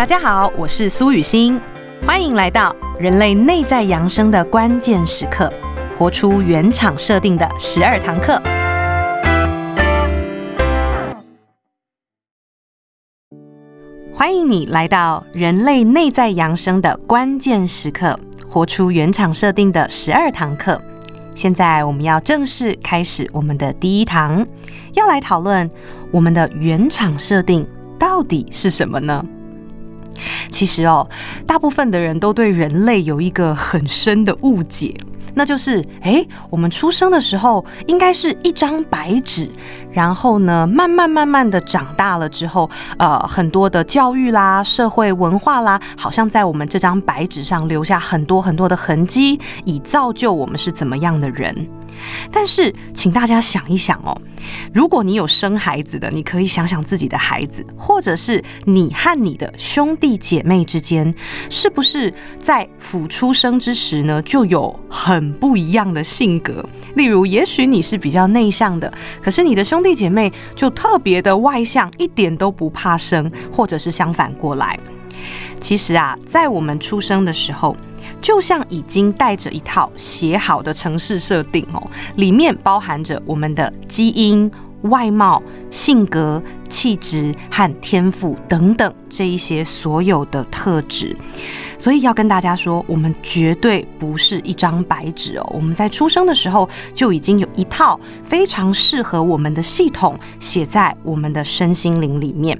大家好，我是苏雨欣，欢迎来到人类内在扬升的关键时刻，活出原厂设定的十二堂课。欢迎你来到人类内在扬升的关键时刻，活出原厂设定的十二堂课。现在我们要正式开始我们的第一堂，要来讨论我们的原厂设定到底是什么呢？其实哦，大部分的人都对人类有一个很深的误解。那就是，哎，我们出生的时候应该是一张白纸，然后呢，慢慢慢慢的长大了之后，呃，很多的教育啦、社会文化啦，好像在我们这张白纸上留下很多很多的痕迹，以造就我们是怎么样的人。但是，请大家想一想哦，如果你有生孩子的，你可以想想自己的孩子，或者是你和你的兄弟姐妹之间，是不是在甫出生之时呢，就有很不一样的性格？例如，也许你是比较内向的，可是你的兄兄弟姐妹就特别的外向，一点都不怕生，或者是相反过来。其实啊，在我们出生的时候。就像已经带着一套写好的城市设定哦，里面包含着我们的基因、外貌、性格、气质和天赋等等这一些所有的特质。所以要跟大家说，我们绝对不是一张白纸哦。我们在出生的时候就已经有一套非常适合我们的系统写在我们的身心灵里面。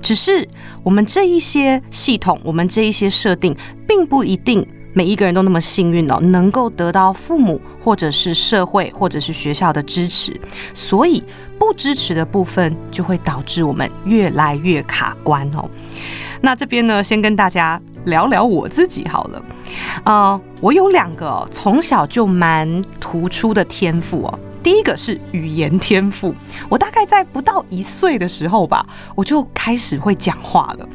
只是我们这一些系统，我们这一些设定，并不一定每一个人都那么幸运哦，能够得到父母或者是社会或者是学校的支持，所以不支持的部分就会导致我们越来越卡关哦。那这边呢，先跟大家聊聊我自己好了。呃，我有两个从小就蛮突出的天赋哦。第一个是语言天赋，我大概在不到一岁的时候吧，我就开始会讲话了。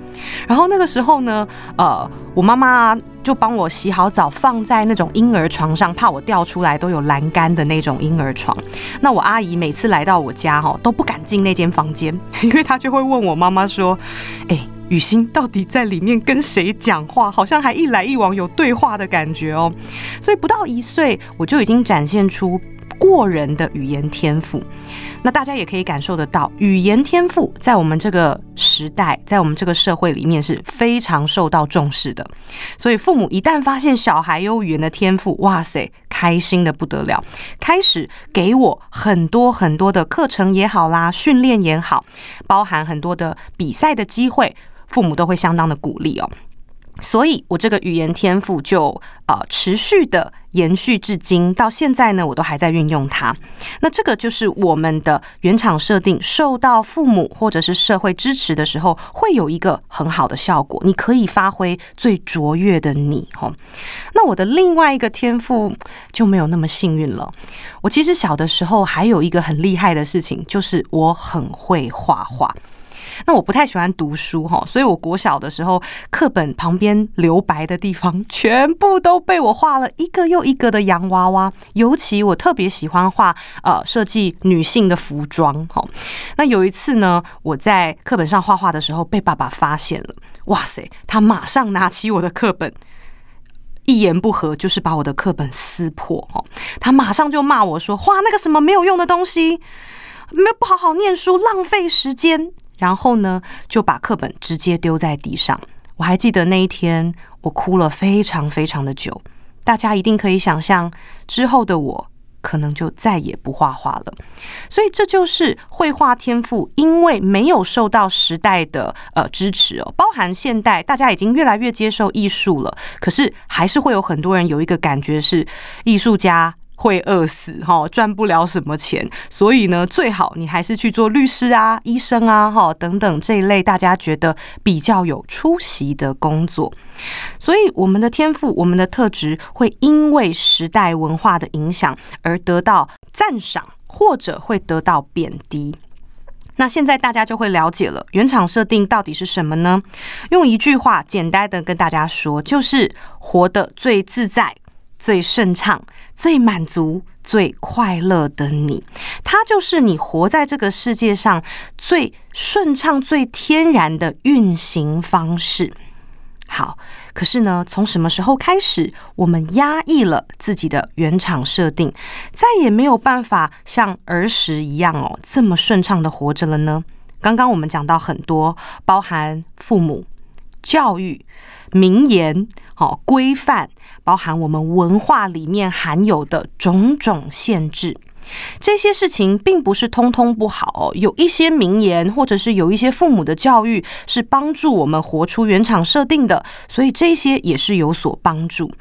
然后那个时候呢，呃，我妈妈就帮我洗好澡，放在那种婴儿床上，怕我掉出来都有栏杆的那种婴儿床。那我阿姨每次来到我家哈，都不敢进那间房间，因为她就会问我妈妈说：“哎，雨欣到底在里面跟谁讲话？好像还一来一往有对话的感觉哦。”所以不到一岁，我就已经展现出。过人的语言天赋，那大家也可以感受得到，语言天赋在我们这个时代，在我们这个社会里面是非常受到重视的。所以父母一旦发现小孩有语言的天赋，哇塞，开心的不得了，开始给我很多很多的课程也好啦，训练也好，包含很多的比赛的机会，父母都会相当的鼓励哦。所以，我这个语言天赋就呃持续的延续至今，到现在呢，我都还在运用它。那这个就是我们的原厂设定，受到父母或者是社会支持的时候，会有一个很好的效果。你可以发挥最卓越的你，吼。那我的另外一个天赋就没有那么幸运了。我其实小的时候还有一个很厉害的事情，就是我很会画画。那我不太喜欢读书哈，所以我国小的时候，课本旁边留白的地方，全部都被我画了一个又一个的洋娃娃。尤其我特别喜欢画呃设计女性的服装哈。那有一次呢，我在课本上画画的时候，被爸爸发现了。哇塞，他马上拿起我的课本，一言不合就是把我的课本撕破哈。他马上就骂我说：“画那个什么没有用的东西，没有不好好念书，浪费时间。”然后呢，就把课本直接丢在地上。我还记得那一天，我哭了非常非常的久。大家一定可以想象，之后的我可能就再也不画画了。所以这就是绘画天赋，因为没有受到时代的呃支持哦，包含现代大家已经越来越接受艺术了，可是还是会有很多人有一个感觉是艺术家。会饿死哈，赚不了什么钱，所以呢，最好你还是去做律师啊、医生啊、哈等等这一类大家觉得比较有出息的工作。所以，我们的天赋、我们的特质会因为时代文化的影响而得到赞赏，或者会得到贬低。那现在大家就会了解了，原厂设定到底是什么呢？用一句话简单的跟大家说，就是活得最自在。最顺畅、最满足、最快乐的你，它就是你活在这个世界上最顺畅、最天然的运行方式。好，可是呢，从什么时候开始，我们压抑了自己的原厂设定，再也没有办法像儿时一样哦，这么顺畅的活着了呢？刚刚我们讲到很多，包含父母、教育、名言、好规范。包含我们文化里面含有的种种限制，这些事情并不是通通不好。有一些名言，或者是有一些父母的教育，是帮助我们活出原厂设定的，所以这些也是有所帮助。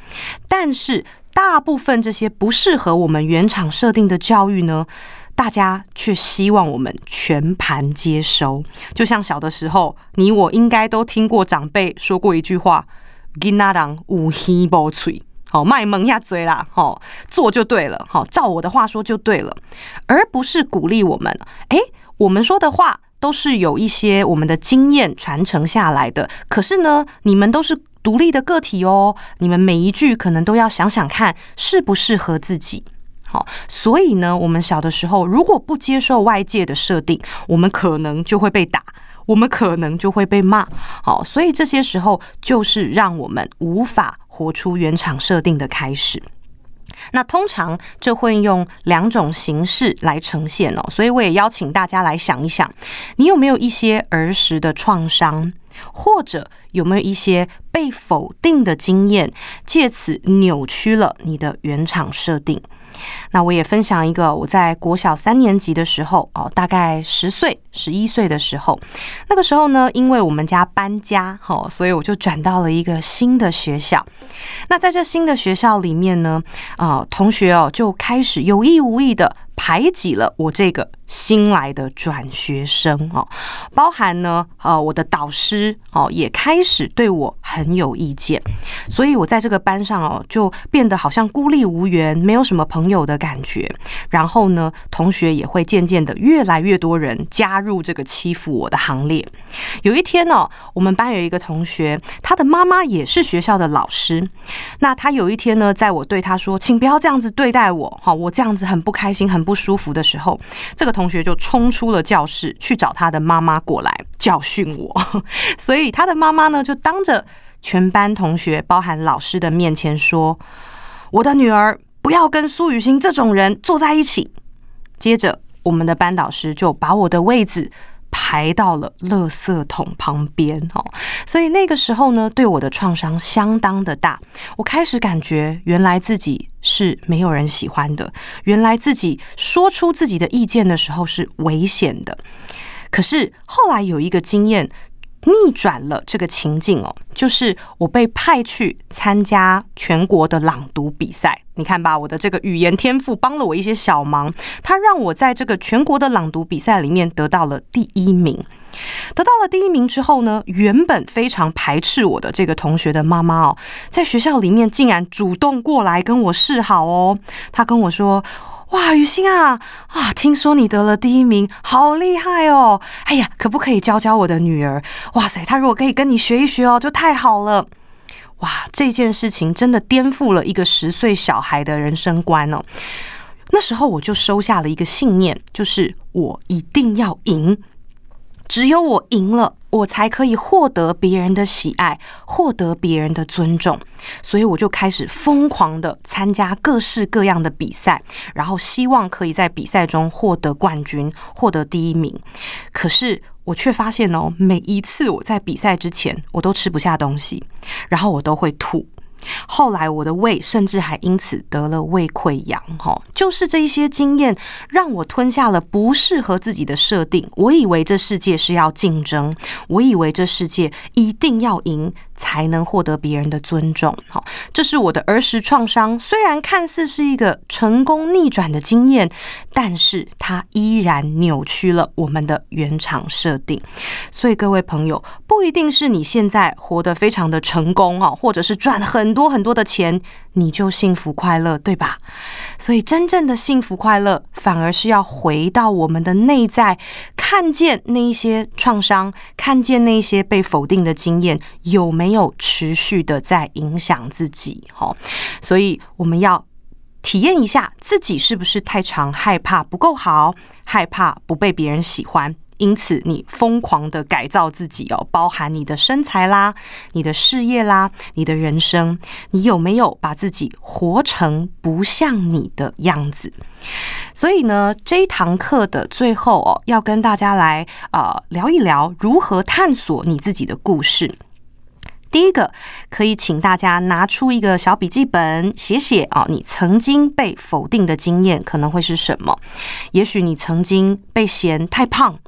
但是，大部分这些不适合我们原厂设定的教育呢，大家却希望我们全盘接收。就像小的时候，你我应该都听过长辈说过一句话。囡仔人有耳无嘴，好卖萌下嘴啦，好做就对了，好照我的话说就对了，而不是鼓励我们。诶，我们说的话都是有一些我们的经验传承下来的，可是呢，你们都是独立的个体哦，你们每一句可能都要想想看适不适合自己。好，所以呢，我们小的时候如果不接受外界的设定，我们可能就会被打。我们可能就会被骂，好，所以这些时候就是让我们无法活出原厂设定的开始。那通常这会用两种形式来呈现哦，所以我也邀请大家来想一想，你有没有一些儿时的创伤，或者有没有一些被否定的经验，借此扭曲了你的原厂设定。那我也分享一个，我在国小三年级的时候，哦，大概十岁、十一岁的时候，那个时候呢，因为我们家搬家，哈，所以我就转到了一个新的学校。那在这新的学校里面呢，啊，同学哦就开始有意无意的。排挤了我这个新来的转学生哦，包含呢，呃，我的导师哦也开始对我很有意见，所以我在这个班上哦就变得好像孤立无援，没有什么朋友的感觉。然后呢，同学也会渐渐的越来越多人加入这个欺负我的行列。有一天呢，我们班有一个同学，他的妈妈也是学校的老师。那他有一天呢，在我对他说：“请不要这样子对待我，哈，我这样子很不开心，很。”不舒服的时候，这个同学就冲出了教室去找他的妈妈过来教训我。所以他的妈妈呢，就当着全班同学，包含老师的面前说：“我的女儿不要跟苏雨欣这种人坐在一起。”接着，我们的班导师就把我的位子。排到了垃圾桶旁边哦，所以那个时候呢，对我的创伤相当的大。我开始感觉，原来自己是没有人喜欢的，原来自己说出自己的意见的时候是危险的。可是后来有一个经验。逆转了这个情境哦，就是我被派去参加全国的朗读比赛。你看吧，我的这个语言天赋帮了我一些小忙，他让我在这个全国的朗读比赛里面得到了第一名。得到了第一名之后呢，原本非常排斥我的这个同学的妈妈哦，在学校里面竟然主动过来跟我示好哦。他跟我说。哇，雨欣啊啊！听说你得了第一名，好厉害哦！哎呀，可不可以教教我的女儿？哇塞，她如果可以跟你学一学哦，就太好了！哇，这件事情真的颠覆了一个十岁小孩的人生观哦。那时候我就收下了一个信念，就是我一定要赢。只有我赢了，我才可以获得别人的喜爱，获得别人的尊重。所以我就开始疯狂的参加各式各样的比赛，然后希望可以在比赛中获得冠军，获得第一名。可是我却发现哦，每一次我在比赛之前，我都吃不下东西，然后我都会吐。后来我的胃甚至还因此得了胃溃疡，哈，就是这一些经验让我吞下了不适合自己的设定。我以为这世界是要竞争，我以为这世界一定要赢。才能获得别人的尊重。好，这是我的儿时创伤。虽然看似是一个成功逆转的经验，但是它依然扭曲了我们的原厂设定。所以各位朋友，不一定是你现在活得非常的成功哦，或者是赚很多很多的钱，你就幸福快乐，对吧？所以真正的幸福快乐，反而是要回到我们的内在，看见那一些创伤，看见那些被否定的经验有没。没有持续的在影响自己？哈，所以我们要体验一下自己是不是太常害怕不够好，害怕不被别人喜欢。因此，你疯狂的改造自己哦，包含你的身材啦、你的事业啦、你的人生，你有没有把自己活成不像你的样子？所以呢，这一堂课的最后哦，要跟大家来呃聊一聊如何探索你自己的故事。第一个，可以请大家拿出一个小笔记本，写写啊，你曾经被否定的经验可能会是什么？也许你曾经被嫌太胖。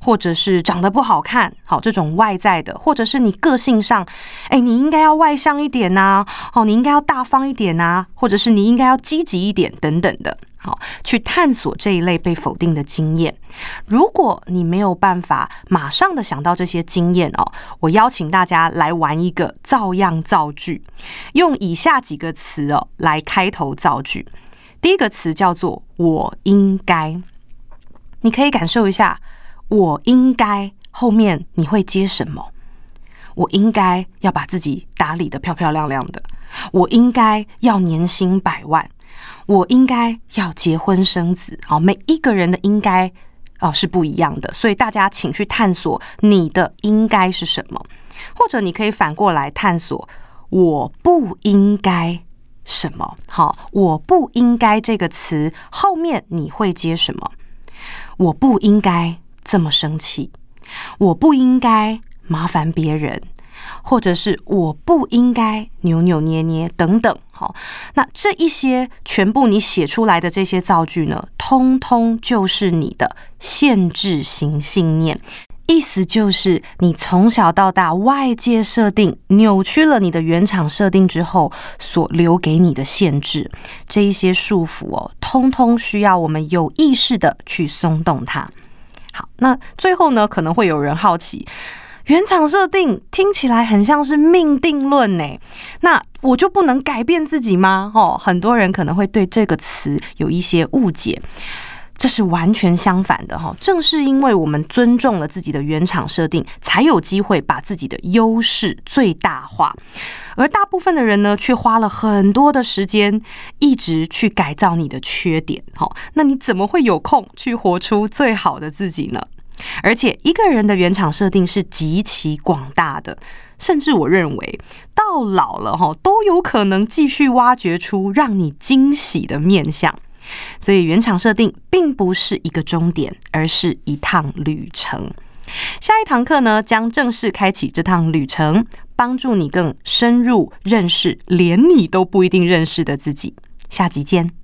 或者是长得不好看，好这种外在的，或者是你个性上，哎，你应该要外向一点呐，哦，你应该要大方一点呐，或者是你应该要积极一点等等的，好，去探索这一类被否定的经验。如果你没有办法马上的想到这些经验哦，我邀请大家来玩一个照样造句，用以下几个词哦来开头造句。第一个词叫做“我应该”，你可以感受一下。我应该后面你会接什么？我应该要把自己打理的漂漂亮亮的。我应该要年薪百万。我应该要结婚生子。好，每一个人的应该哦是不一样的，所以大家请去探索你的应该是什么，或者你可以反过来探索我不应该什么。好，我不应该这个词后面你会接什么？我不应该。这么生气，我不应该麻烦别人，或者是我不应该扭扭捏捏等等。好，那这一些全部你写出来的这些造句呢，通通就是你的限制型信念。意思就是你从小到大外界设定扭曲了你的原厂设定之后所留给你的限制，这一些束缚哦，通通需要我们有意识的去松动它。好，那最后呢，可能会有人好奇，原厂设定听起来很像是命定论呢，那我就不能改变自己吗？哦，很多人可能会对这个词有一些误解，这是完全相反的哈。正是因为我们尊重了自己的原厂设定，才有机会把自己的优势最大化。而大部分的人呢，却花了很多的时间，一直去改造你的缺点。好，那你怎么会有空去活出最好的自己呢？而且一个人的原厂设定是极其广大的，甚至我认为到老了哈，都有可能继续挖掘出让你惊喜的面相。所以原厂设定并不是一个终点，而是一趟旅程。下一堂课呢，将正式开启这趟旅程。帮助你更深入认识连你都不一定认识的自己。下集见。